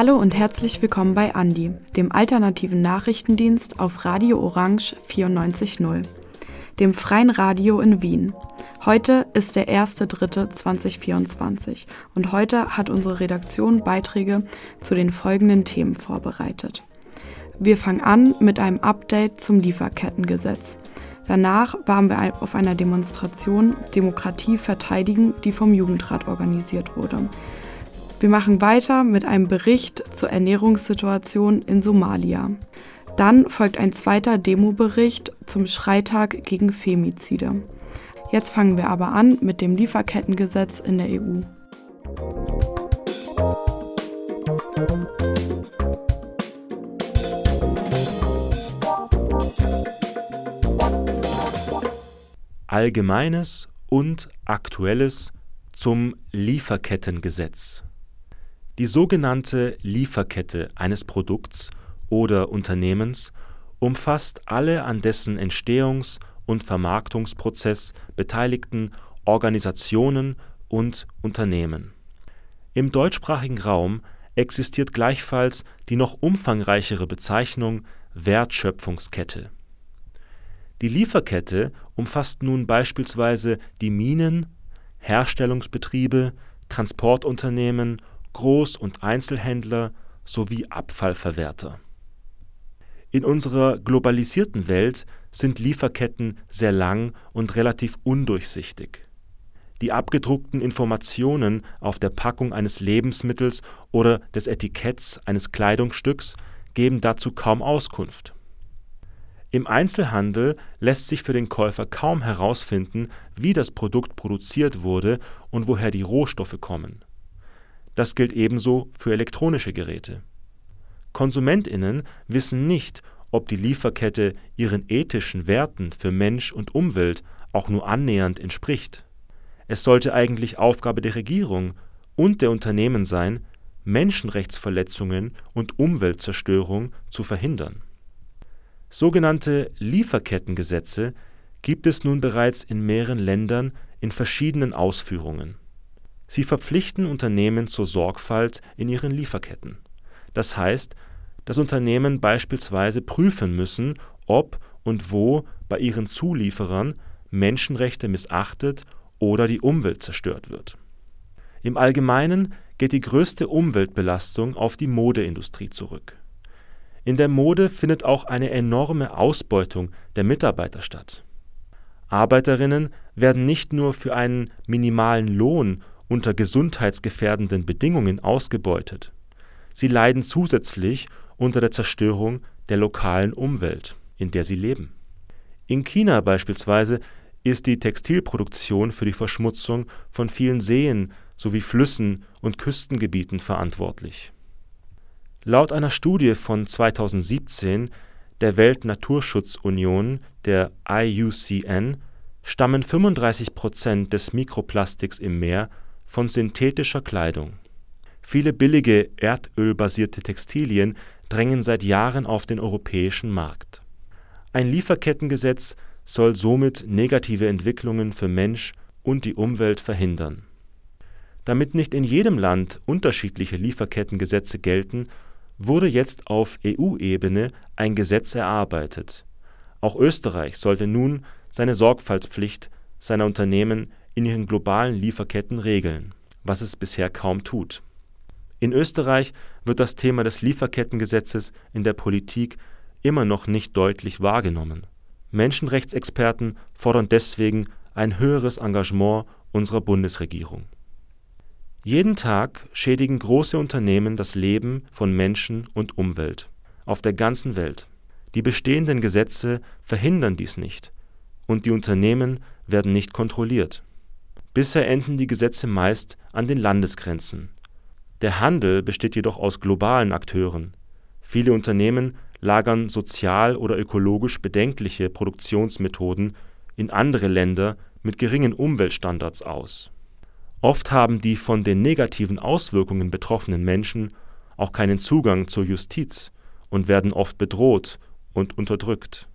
Hallo und herzlich willkommen bei Andi, dem alternativen Nachrichtendienst auf Radio Orange 94.0, dem freien Radio in Wien. Heute ist der 1.3.2024 und heute hat unsere Redaktion Beiträge zu den folgenden Themen vorbereitet. Wir fangen an mit einem Update zum Lieferkettengesetz. Danach waren wir auf einer Demonstration Demokratie verteidigen, die vom Jugendrat organisiert wurde. Wir machen weiter mit einem Bericht zur Ernährungssituation in Somalia. Dann folgt ein zweiter Demobericht zum Schreitag gegen Femizide. Jetzt fangen wir aber an mit dem Lieferkettengesetz in der EU. Allgemeines und Aktuelles zum Lieferkettengesetz. Die sogenannte Lieferkette eines Produkts oder Unternehmens umfasst alle an dessen Entstehungs- und Vermarktungsprozess beteiligten Organisationen und Unternehmen. Im deutschsprachigen Raum existiert gleichfalls die noch umfangreichere Bezeichnung Wertschöpfungskette. Die Lieferkette umfasst nun beispielsweise die Minen, Herstellungsbetriebe, Transportunternehmen Groß- und Einzelhändler sowie Abfallverwerter. In unserer globalisierten Welt sind Lieferketten sehr lang und relativ undurchsichtig. Die abgedruckten Informationen auf der Packung eines Lebensmittels oder des Etiketts eines Kleidungsstücks geben dazu kaum Auskunft. Im Einzelhandel lässt sich für den Käufer kaum herausfinden, wie das Produkt produziert wurde und woher die Rohstoffe kommen das gilt ebenso für elektronische Geräte. Konsumentinnen wissen nicht, ob die Lieferkette ihren ethischen Werten für Mensch und Umwelt auch nur annähernd entspricht. Es sollte eigentlich Aufgabe der Regierung und der Unternehmen sein, Menschenrechtsverletzungen und Umweltzerstörung zu verhindern. Sogenannte Lieferkettengesetze gibt es nun bereits in mehreren Ländern in verschiedenen Ausführungen Sie verpflichten Unternehmen zur Sorgfalt in ihren Lieferketten. Das heißt, dass Unternehmen beispielsweise prüfen müssen, ob und wo bei ihren Zulieferern Menschenrechte missachtet oder die Umwelt zerstört wird. Im Allgemeinen geht die größte Umweltbelastung auf die Modeindustrie zurück. In der Mode findet auch eine enorme Ausbeutung der Mitarbeiter statt. Arbeiterinnen werden nicht nur für einen minimalen Lohn unter gesundheitsgefährdenden Bedingungen ausgebeutet. Sie leiden zusätzlich unter der Zerstörung der lokalen Umwelt, in der sie leben. In China beispielsweise ist die Textilproduktion für die Verschmutzung von vielen Seen sowie Flüssen und Küstengebieten verantwortlich. Laut einer Studie von 2017 der Weltnaturschutzunion, der IUCN, stammen 35 Prozent des Mikroplastiks im Meer von synthetischer Kleidung. Viele billige erdölbasierte Textilien drängen seit Jahren auf den europäischen Markt. Ein Lieferkettengesetz soll somit negative Entwicklungen für Mensch und die Umwelt verhindern. Damit nicht in jedem Land unterschiedliche Lieferkettengesetze gelten, wurde jetzt auf EU-Ebene ein Gesetz erarbeitet. Auch Österreich sollte nun seine Sorgfaltspflicht seiner Unternehmen in ihren globalen Lieferketten regeln, was es bisher kaum tut. In Österreich wird das Thema des Lieferkettengesetzes in der Politik immer noch nicht deutlich wahrgenommen. Menschenrechtsexperten fordern deswegen ein höheres Engagement unserer Bundesregierung. Jeden Tag schädigen große Unternehmen das Leben von Menschen und Umwelt auf der ganzen Welt. Die bestehenden Gesetze verhindern dies nicht, und die Unternehmen werden nicht kontrolliert. Bisher enden die Gesetze meist an den Landesgrenzen. Der Handel besteht jedoch aus globalen Akteuren. Viele Unternehmen lagern sozial oder ökologisch bedenkliche Produktionsmethoden in andere Länder mit geringen Umweltstandards aus. Oft haben die von den negativen Auswirkungen betroffenen Menschen auch keinen Zugang zur Justiz und werden oft bedroht und unterdrückt.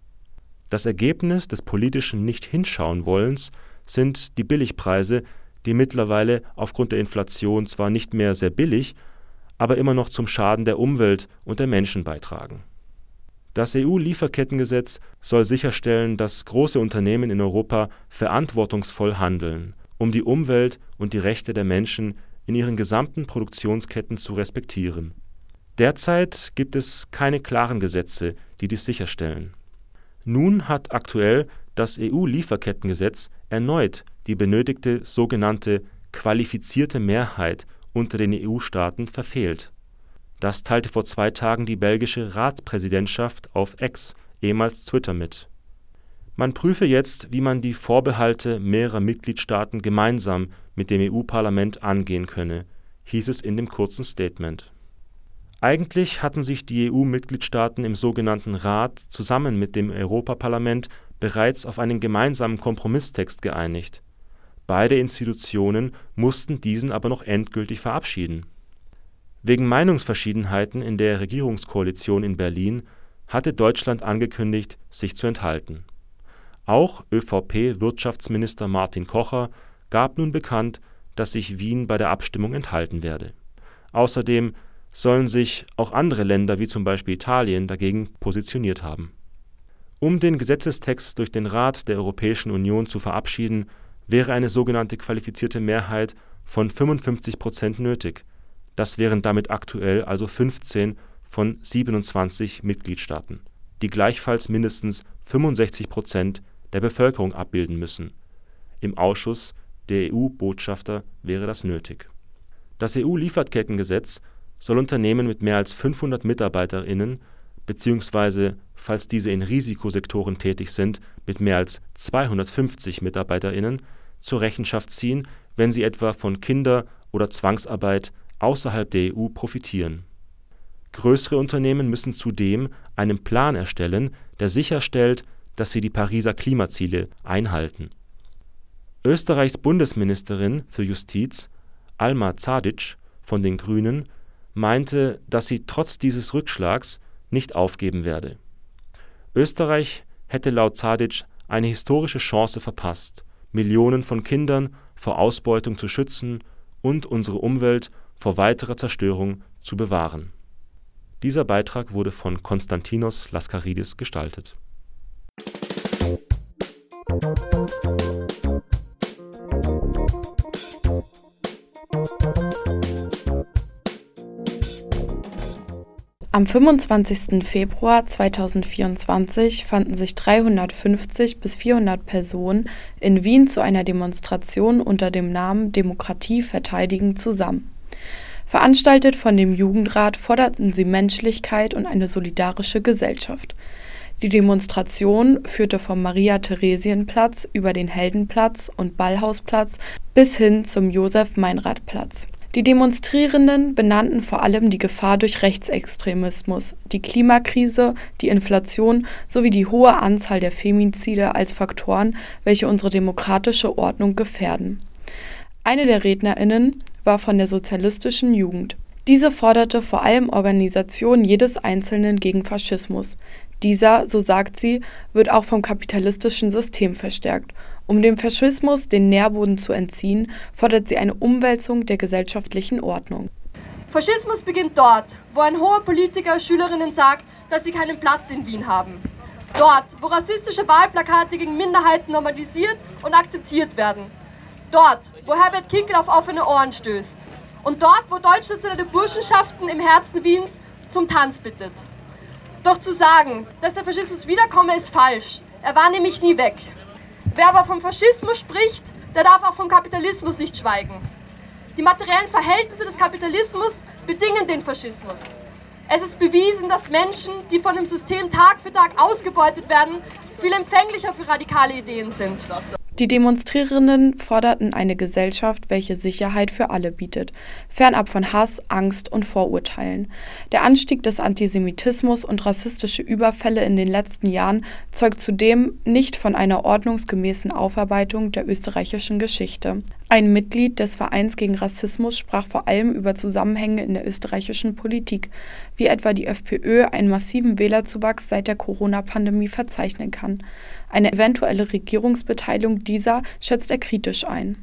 Das Ergebnis des politischen Nicht-Hinschauen-Wollens sind die Billigpreise, die mittlerweile aufgrund der Inflation zwar nicht mehr sehr billig, aber immer noch zum Schaden der Umwelt und der Menschen beitragen. Das EU-Lieferkettengesetz soll sicherstellen, dass große Unternehmen in Europa verantwortungsvoll handeln, um die Umwelt und die Rechte der Menschen in ihren gesamten Produktionsketten zu respektieren. Derzeit gibt es keine klaren Gesetze, die dies sicherstellen. Nun hat aktuell das EU-Lieferkettengesetz erneut die benötigte sogenannte qualifizierte Mehrheit unter den EU-Staaten verfehlt. Das teilte vor zwei Tagen die belgische Ratspräsidentschaft auf X, ehemals Twitter, mit. Man prüfe jetzt, wie man die Vorbehalte mehrerer Mitgliedstaaten gemeinsam mit dem EU-Parlament angehen könne, hieß es in dem kurzen Statement. Eigentlich hatten sich die EU-Mitgliedstaaten im sogenannten Rat zusammen mit dem Europaparlament bereits auf einen gemeinsamen Kompromisstext geeinigt. Beide Institutionen mussten diesen aber noch endgültig verabschieden. Wegen Meinungsverschiedenheiten in der Regierungskoalition in Berlin hatte Deutschland angekündigt, sich zu enthalten. Auch ÖVP-Wirtschaftsminister Martin Kocher gab nun bekannt, dass sich Wien bei der Abstimmung enthalten werde. Außerdem sollen sich auch andere Länder wie zum Beispiel Italien dagegen positioniert haben. Um den Gesetzestext durch den Rat der Europäischen Union zu verabschieden, wäre eine sogenannte qualifizierte Mehrheit von 55 Prozent nötig. Das wären damit aktuell also 15 von 27 Mitgliedstaaten, die gleichfalls mindestens 65 Prozent der Bevölkerung abbilden müssen. Im Ausschuss der EU-Botschafter wäre das nötig. Das EU-Lieferkettengesetz soll Unternehmen mit mehr als 500 MitarbeiterInnen beziehungsweise, falls diese in Risikosektoren tätig sind, mit mehr als 250 MitarbeiterInnen zur Rechenschaft ziehen, wenn sie etwa von Kinder oder Zwangsarbeit außerhalb der EU profitieren. Größere Unternehmen müssen zudem einen Plan erstellen, der sicherstellt, dass sie die Pariser Klimaziele einhalten. Österreichs Bundesministerin für Justiz, Alma Zadic von den Grünen, meinte, dass sie trotz dieses Rückschlags nicht aufgeben werde. Österreich hätte laut Zadic eine historische Chance verpasst, Millionen von Kindern vor Ausbeutung zu schützen und unsere Umwelt vor weiterer Zerstörung zu bewahren. Dieser Beitrag wurde von Konstantinos Laskaridis gestaltet. Am 25. Februar 2024 fanden sich 350 bis 400 Personen in Wien zu einer Demonstration unter dem Namen Demokratie verteidigen zusammen. Veranstaltet von dem Jugendrat forderten sie Menschlichkeit und eine solidarische Gesellschaft. Die Demonstration führte vom Maria-Theresien-Platz über den Heldenplatz und Ballhausplatz bis hin zum Josef-Meinrad-Platz. Die Demonstrierenden benannten vor allem die Gefahr durch Rechtsextremismus, die Klimakrise, die Inflation sowie die hohe Anzahl der Femizide als Faktoren, welche unsere demokratische Ordnung gefährden. Eine der Rednerinnen war von der Sozialistischen Jugend. Diese forderte vor allem Organisation jedes Einzelnen gegen Faschismus. Dieser, so sagt sie, wird auch vom kapitalistischen System verstärkt um dem Faschismus den Nährboden zu entziehen, fordert sie eine Umwälzung der gesellschaftlichen Ordnung. Faschismus beginnt dort, wo ein hoher Politiker Schülerinnen sagt, dass sie keinen Platz in Wien haben. Dort, wo rassistische Wahlplakate gegen Minderheiten normalisiert und akzeptiert werden. Dort, wo Herbert Kickel auf offene Ohren stößt. Und dort, wo deutschnationale Burschenschaften im Herzen Wiens zum Tanz bittet. Doch zu sagen, dass der Faschismus wiederkomme, ist falsch. Er war nämlich nie weg. Wer aber vom Faschismus spricht, der darf auch vom Kapitalismus nicht schweigen. Die materiellen Verhältnisse des Kapitalismus bedingen den Faschismus. Es ist bewiesen, dass Menschen, die von dem System Tag für Tag ausgebeutet werden, viel empfänglicher für radikale Ideen sind. Die Demonstrierenden forderten eine Gesellschaft, welche Sicherheit für alle bietet, fernab von Hass, Angst und Vorurteilen. Der Anstieg des Antisemitismus und rassistische Überfälle in den letzten Jahren zeugt zudem nicht von einer ordnungsgemäßen Aufarbeitung der österreichischen Geschichte. Ein Mitglied des Vereins gegen Rassismus sprach vor allem über Zusammenhänge in der österreichischen Politik, wie etwa die FPÖ einen massiven Wählerzuwachs seit der Corona-Pandemie verzeichnen kann. Eine eventuelle Regierungsbeteiligung dieser schätzt er kritisch ein.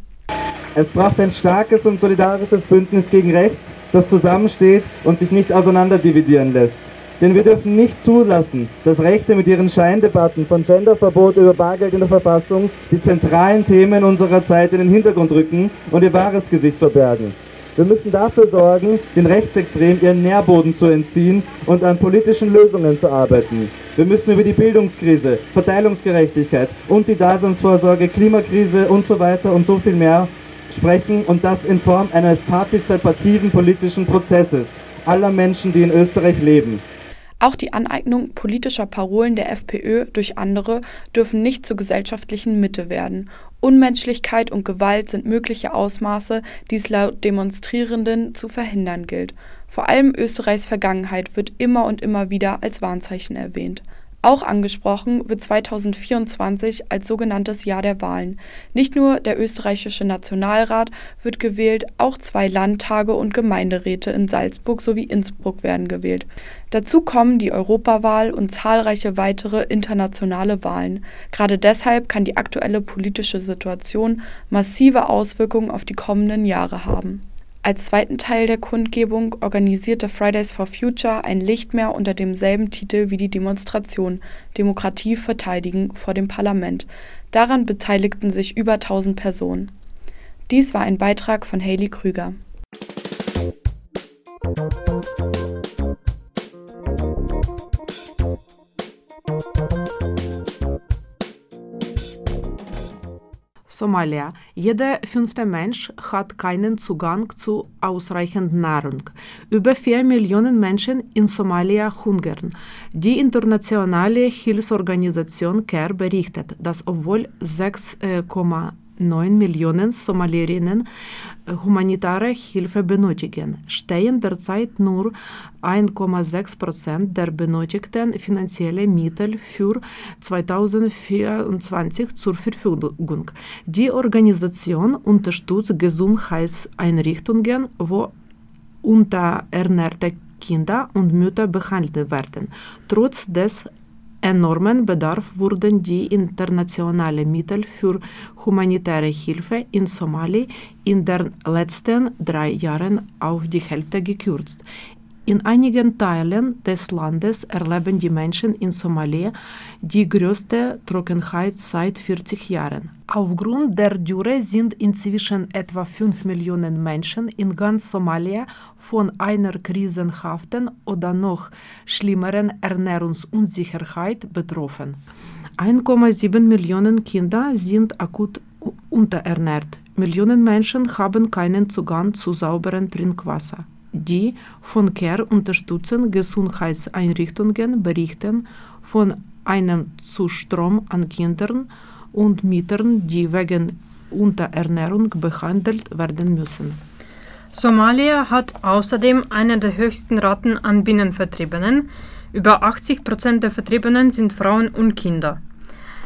Es braucht ein starkes und solidarisches Bündnis gegen rechts, das zusammensteht und sich nicht auseinanderdividieren lässt. Denn wir dürfen nicht zulassen, dass Rechte mit ihren Scheindebatten von Genderverbot über Bargeld in der Verfassung die zentralen Themen unserer Zeit in den Hintergrund rücken und ihr wahres Gesicht verbergen. Wir müssen dafür sorgen, den Rechtsextremen ihren Nährboden zu entziehen und an politischen Lösungen zu arbeiten. Wir müssen über die Bildungskrise, Verteilungsgerechtigkeit und die Daseinsvorsorge, Klimakrise und so weiter und so viel mehr sprechen und das in Form eines partizipativen politischen Prozesses aller Menschen, die in Österreich leben. Auch die Aneignung politischer Parolen der FPÖ durch andere dürfen nicht zur gesellschaftlichen Mitte werden. Unmenschlichkeit und Gewalt sind mögliche Ausmaße, die es laut Demonstrierenden zu verhindern gilt. Vor allem Österreichs Vergangenheit wird immer und immer wieder als Warnzeichen erwähnt. Auch angesprochen wird 2024 als sogenanntes Jahr der Wahlen. Nicht nur der österreichische Nationalrat wird gewählt, auch zwei Landtage und Gemeinderäte in Salzburg sowie Innsbruck werden gewählt. Dazu kommen die Europawahl und zahlreiche weitere internationale Wahlen. Gerade deshalb kann die aktuelle politische Situation massive Auswirkungen auf die kommenden Jahre haben. Als zweiten Teil der Kundgebung organisierte Fridays for Future ein Lichtmeer unter demselben Titel wie die Demonstration Demokratie verteidigen vor dem Parlament. Daran beteiligten sich über 1000 Personen. Dies war ein Beitrag von Hayley Krüger. Somalia. Jeder fünfte Mensch hat keinen Zugang zu ausreichend Nahrung. Über vier Millionen Menschen in Somalia hungern. Die internationale Hilfsorganisation CARE berichtet, dass obwohl 6,9 Millionen Somalierinnen humanitäre Hilfe benötigen, stehen derzeit nur 1,6 Prozent der benötigten finanziellen Mittel für 2024 zur Verfügung. Die Organisation unterstützt Gesundheitseinrichtungen, wo unterernährte Kinder und Mütter behandelt werden. Trotz des enormen Bedarf wurden die internationalen Mittel für humanitäre Hilfe in Somalia in den letzten drei Jahren auf die Hälfte gekürzt. In einigen Teilen des Landes erleben die Menschen in Somalia die größte Trockenheit seit 40 Jahren. Aufgrund der Dürre sind inzwischen etwa 5 Millionen Menschen in ganz Somalia von einer krisenhaften oder noch schlimmeren Ernährungsunsicherheit betroffen. 1,7 Millionen Kinder sind akut unterernährt. Millionen Menschen haben keinen Zugang zu sauberem Trinkwasser. Die von CARE unterstützten Gesundheitseinrichtungen berichten von einem Zustrom an Kindern und Müttern, die wegen Unterernährung behandelt werden müssen. Somalia hat außerdem eine der höchsten Raten an Binnenvertriebenen. Über 80 Prozent der Vertriebenen sind Frauen und Kinder.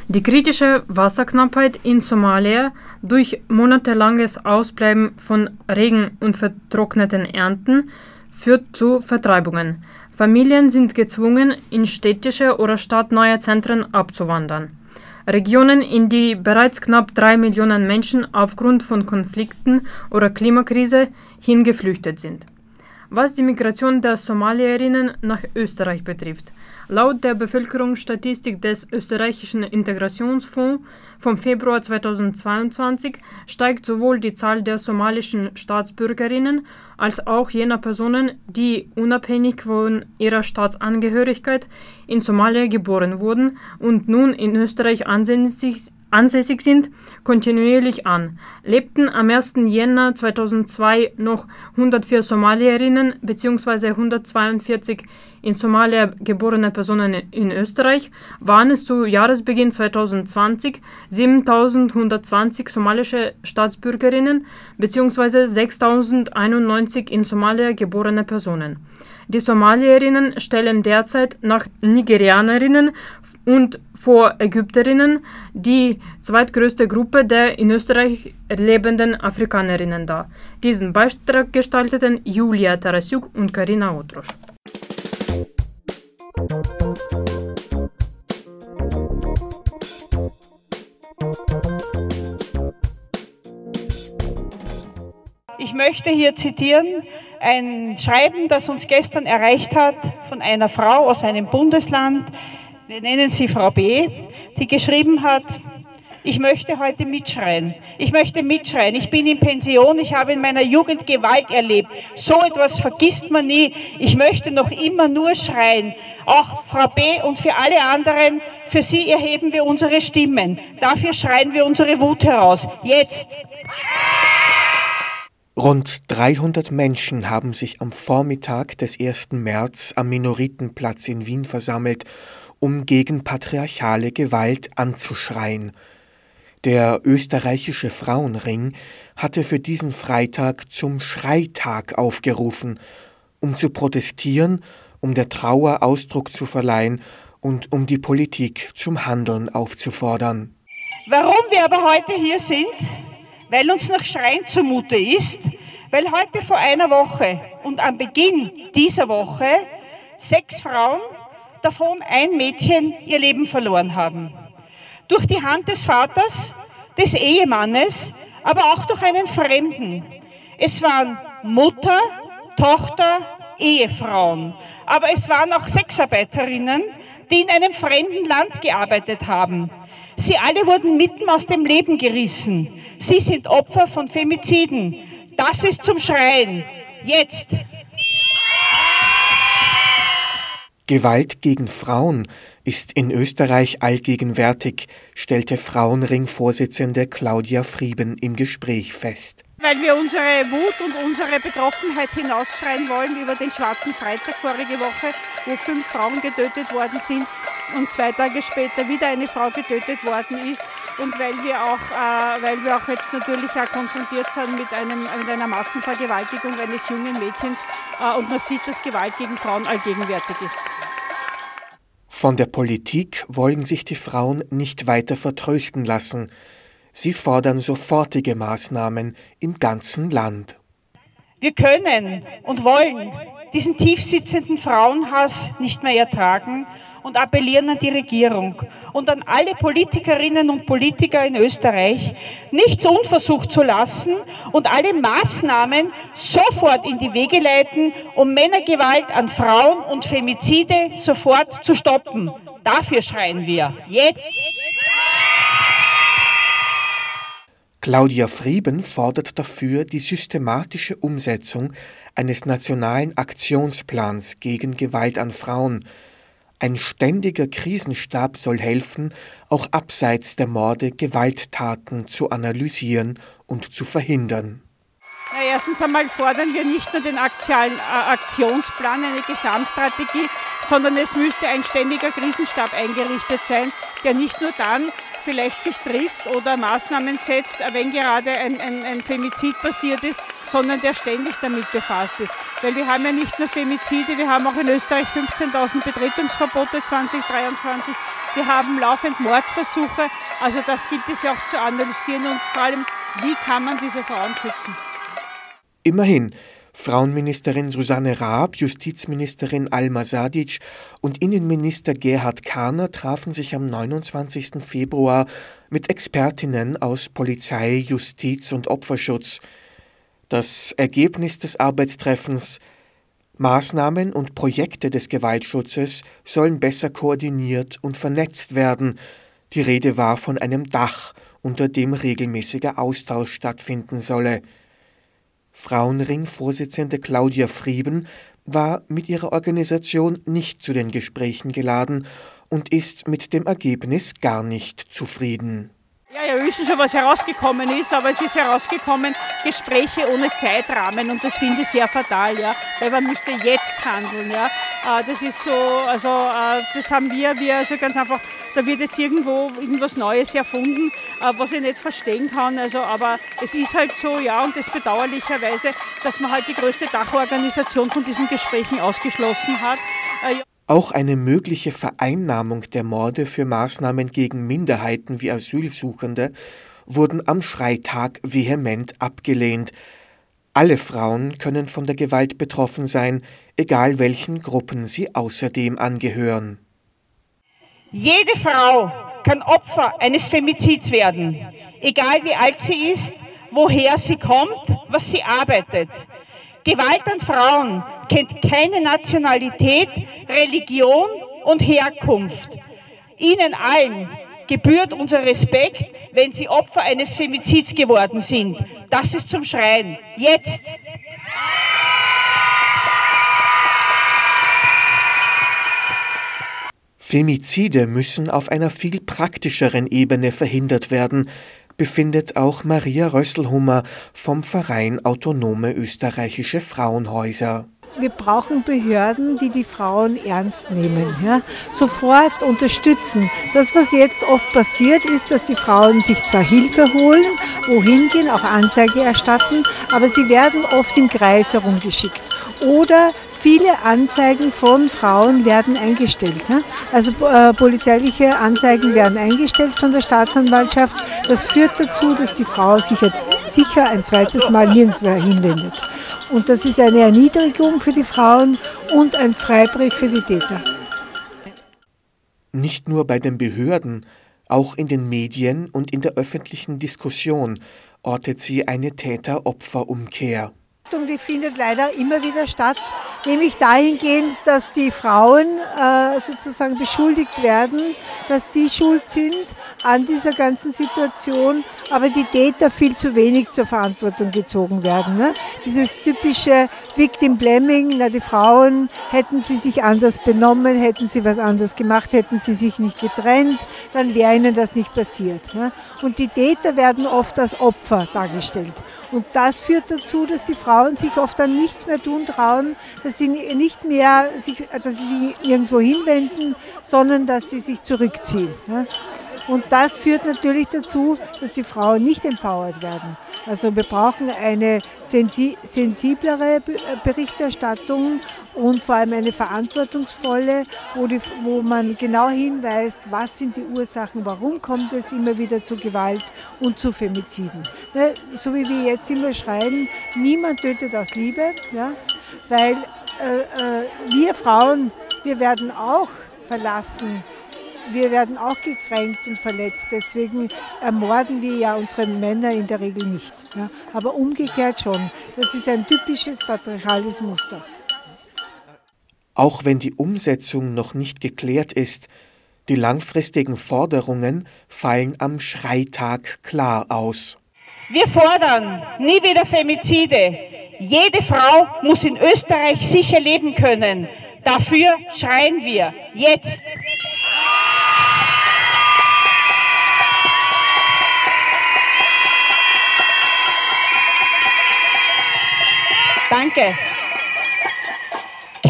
Die kritische Wasserknappheit in Somalia durch monatelanges Ausbleiben von Regen und vertrockneten Ernten führt zu Vertreibungen. Familien sind gezwungen, in städtische oder stadtneue Zentren abzuwandern. Regionen, in die bereits knapp drei Millionen Menschen aufgrund von Konflikten oder Klimakrise hingeflüchtet sind. Was die Migration der Somalierinnen nach Österreich betrifft, Laut der Bevölkerungsstatistik des österreichischen Integrationsfonds vom Februar 2022 steigt sowohl die Zahl der somalischen Staatsbürgerinnen als auch jener Personen, die unabhängig von ihrer Staatsangehörigkeit in Somalia geboren wurden und nun in Österreich ansässig ansässig sind, kontinuierlich an. Lebten am 1. Jänner 2002 noch 104 Somalierinnen bzw. 142 in Somalia geborene Personen in Österreich, waren es zu Jahresbeginn 2020 7120 somalische Staatsbürgerinnen bzw. 6091 in Somalia geborene Personen. Die Somalierinnen stellen derzeit nach Nigerianerinnen und vor Ägypterinnen die zweitgrößte Gruppe der in Österreich lebenden Afrikanerinnen dar. Diesen Beitrag gestalteten Julia Tarasjuk und Karina Otrosch. möchte hier zitieren ein Schreiben, das uns gestern erreicht hat von einer Frau aus einem Bundesland, wir nennen sie Frau B., die geschrieben hat, ich möchte heute mitschreien. Ich möchte mitschreien. Ich bin in Pension. Ich habe in meiner Jugend Gewalt erlebt. So etwas vergisst man nie. Ich möchte noch immer nur schreien. Auch Frau B. und für alle anderen, für sie erheben wir unsere Stimmen. Dafür schreien wir unsere Wut heraus. Jetzt. Rund 300 Menschen haben sich am Vormittag des 1. März am Minoritenplatz in Wien versammelt, um gegen patriarchale Gewalt anzuschreien. Der österreichische Frauenring hatte für diesen Freitag zum Schreitag aufgerufen, um zu protestieren, um der Trauer Ausdruck zu verleihen und um die Politik zum Handeln aufzufordern. Warum wir aber heute hier sind, weil uns nach Schreien zumute ist, weil heute vor einer Woche und am Beginn dieser Woche sechs Frauen, davon ein Mädchen, ihr Leben verloren haben durch die Hand des Vaters, des Ehemannes, aber auch durch einen Fremden. Es waren Mutter, Tochter, Ehefrauen, aber es waren auch Sexarbeiterinnen, die in einem fremden Land gearbeitet haben. Sie alle wurden mitten aus dem Leben gerissen. Sie sind Opfer von Femiziden. Das ist zum Schreien. Jetzt. Gewalt gegen Frauen ist in Österreich allgegenwärtig, stellte Frauenring-Vorsitzende Claudia Frieben im Gespräch fest. Weil wir unsere Wut und unsere Betroffenheit hinausschreien wollen über den Schwarzen Freitag vorige Woche, wo fünf Frauen getötet worden sind und zwei Tage später wieder eine Frau getötet worden ist. Und weil wir auch, äh, weil wir auch jetzt natürlich auch konfrontiert sind mit, einem, mit einer Massenvergewaltigung eines jungen Mädchens äh, und man sieht, dass Gewalt gegen Frauen allgegenwärtig ist. Von der Politik wollen sich die Frauen nicht weiter vertrösten lassen. Sie fordern sofortige Maßnahmen im ganzen Land. Wir können und wollen diesen tiefsitzenden Frauenhass nicht mehr ertragen und appellieren an die Regierung und an alle Politikerinnen und Politiker in Österreich, nichts unversucht zu lassen und alle Maßnahmen sofort in die Wege leiten, um Männergewalt an Frauen und Femizide sofort zu stoppen. Dafür schreien wir. Jetzt. Claudia Frieben fordert dafür die systematische Umsetzung eines nationalen Aktionsplans gegen Gewalt an Frauen, ein ständiger Krisenstab soll helfen, auch abseits der Morde Gewalttaten zu analysieren und zu verhindern. Erstens einmal fordern wir nicht nur den äh, Aktionsplan, eine Gesamtstrategie, sondern es müsste ein ständiger Krisenstab eingerichtet sein, der nicht nur dann vielleicht sich trifft oder Maßnahmen setzt, wenn gerade ein, ein, ein Femizid passiert ist, sondern der ständig damit befasst ist. Weil wir haben ja nicht nur Femizide, wir haben auch in Österreich 15.000 Betretungsverbote 2023, wir haben laufend Mordversuche, also das gibt es ja auch zu analysieren und vor allem, wie kann man diese Frauen schützen. Immerhin, Frauenministerin Susanne Raab, Justizministerin Alma Sadic und Innenminister Gerhard Kahner trafen sich am 29. Februar mit Expertinnen aus Polizei, Justiz und Opferschutz. Das Ergebnis des Arbeitstreffens Maßnahmen und Projekte des Gewaltschutzes sollen besser koordiniert und vernetzt werden. Die Rede war von einem Dach, unter dem regelmäßiger Austausch stattfinden solle. Frauenring-Vorsitzende Claudia Frieben war mit ihrer Organisation nicht zu den Gesprächen geladen und ist mit dem Ergebnis gar nicht zufrieden. Ja, ja, wir wissen schon, was herausgekommen ist, aber es ist herausgekommen, Gespräche ohne Zeitrahmen und das finde ich sehr fatal, ja, weil man müsste jetzt handeln, ja. Äh, das ist so, also äh, das haben wir, wir also ganz einfach, da wird jetzt irgendwo irgendwas Neues erfunden, äh, was ich nicht verstehen kann, also aber es ist halt so, ja, und das bedauerlicherweise, dass man halt die größte Dachorganisation von diesen Gesprächen ausgeschlossen hat. Auch eine mögliche Vereinnahmung der Morde für Maßnahmen gegen Minderheiten wie Asylsuchende wurden am Freitag vehement abgelehnt. Alle Frauen können von der Gewalt betroffen sein, egal welchen Gruppen sie außerdem angehören. Jede Frau kann Opfer eines Femizids werden, egal wie alt sie ist, woher sie kommt was sie arbeitet. Gewalt an Frauen kennt keine Nationalität, Religion und Herkunft. Ihnen allen gebührt unser Respekt, wenn sie Opfer eines Femizids geworden sind. Das ist zum Schreien. Jetzt! Femizide müssen auf einer viel praktischeren Ebene verhindert werden, befindet auch Maria Rösselhummer vom Verein Autonome Österreichische Frauenhäuser wir brauchen Behörden, die die Frauen ernst nehmen, ja? sofort unterstützen. Das, was jetzt oft passiert, ist, dass die Frauen sich zwar Hilfe holen, wohin gehen, auch Anzeige erstatten, aber sie werden oft im Kreis herumgeschickt. Oder viele Anzeigen von Frauen werden eingestellt. Ne? Also äh, polizeiliche Anzeigen werden eingestellt von der Staatsanwaltschaft. Das führt dazu, dass die Frau sich sicher ein zweites Mal nirgends mehr hinwendet. Und das ist eine Erniedrigung für die Frauen und ein Freibrief für die Täter. Nicht nur bei den Behörden, auch in den Medien und in der öffentlichen Diskussion ortet sie eine Täter-Opfer-Umkehr. Die findet leider immer wieder statt, nämlich dahingehend, dass die Frauen äh, sozusagen beschuldigt werden, dass sie schuld sind an dieser ganzen Situation, aber die Täter viel zu wenig zur Verantwortung gezogen werden. Ne? Dieses typische Victim Blaming, na, die Frauen hätten sie sich anders benommen, hätten sie was anders gemacht, hätten sie sich nicht getrennt, dann wäre ihnen das nicht passiert. Ne? Und die Täter werden oft als Opfer dargestellt. Und das führt dazu, dass die Frauen sich oft dann nichts mehr tun trauen, dass sie nicht mehr sich, dass sie sich irgendwo hinwenden, sondern dass sie sich zurückziehen. Und das führt natürlich dazu, dass die Frauen nicht empowered werden. Also wir brauchen eine sensiblere Berichterstattung und vor allem eine verantwortungsvolle, wo, die, wo man genau hinweist, was sind die Ursachen, warum kommt es immer wieder zu Gewalt und zu Femiziden. Ne, so wie wir jetzt immer schreiben, niemand tötet aus Liebe, ja, weil äh, äh, wir Frauen, wir werden auch verlassen wir werden auch gekränkt und verletzt. Deswegen ermorden wir ja unsere Männer in der Regel nicht. Ja. Aber umgekehrt schon. Das ist ein typisches patriarchales Muster. Auch wenn die Umsetzung noch nicht geklärt ist, die langfristigen Forderungen fallen am Schreitag klar aus. Wir fordern nie wieder Femizide. Jede Frau muss in Österreich sicher leben können. Dafür schreien wir jetzt. Danke.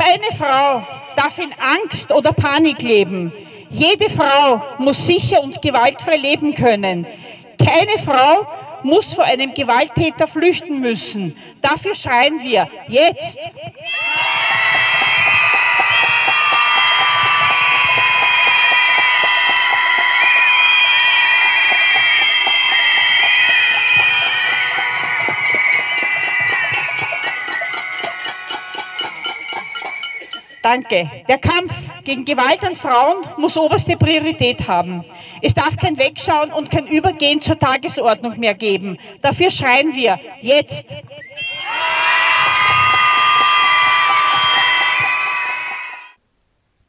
Keine Frau darf in Angst oder Panik leben. Jede Frau muss sicher und gewaltfrei leben können. Keine Frau muss vor einem Gewalttäter flüchten müssen. Dafür schreien wir jetzt. Danke. Der Kampf gegen Gewalt an Frauen muss oberste Priorität haben. Es darf kein Wegschauen und kein Übergehen zur Tagesordnung mehr geben. Dafür schreien wir jetzt.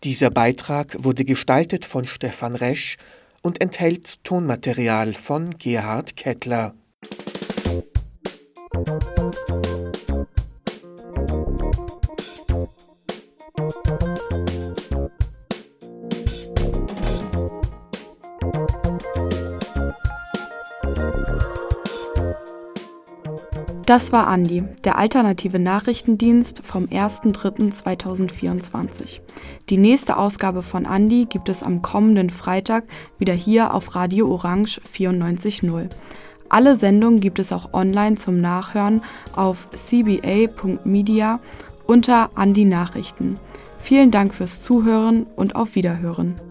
Dieser Beitrag wurde gestaltet von Stefan Resch und enthält Tonmaterial von Gerhard Kettler. Das war Andi, der alternative Nachrichtendienst vom 1.3.2024. Die nächste Ausgabe von Andi gibt es am kommenden Freitag wieder hier auf Radio Orange 94.0. Alle Sendungen gibt es auch online zum Nachhören auf cba.media unter Andi Nachrichten. Vielen Dank fürs Zuhören und auf Wiederhören.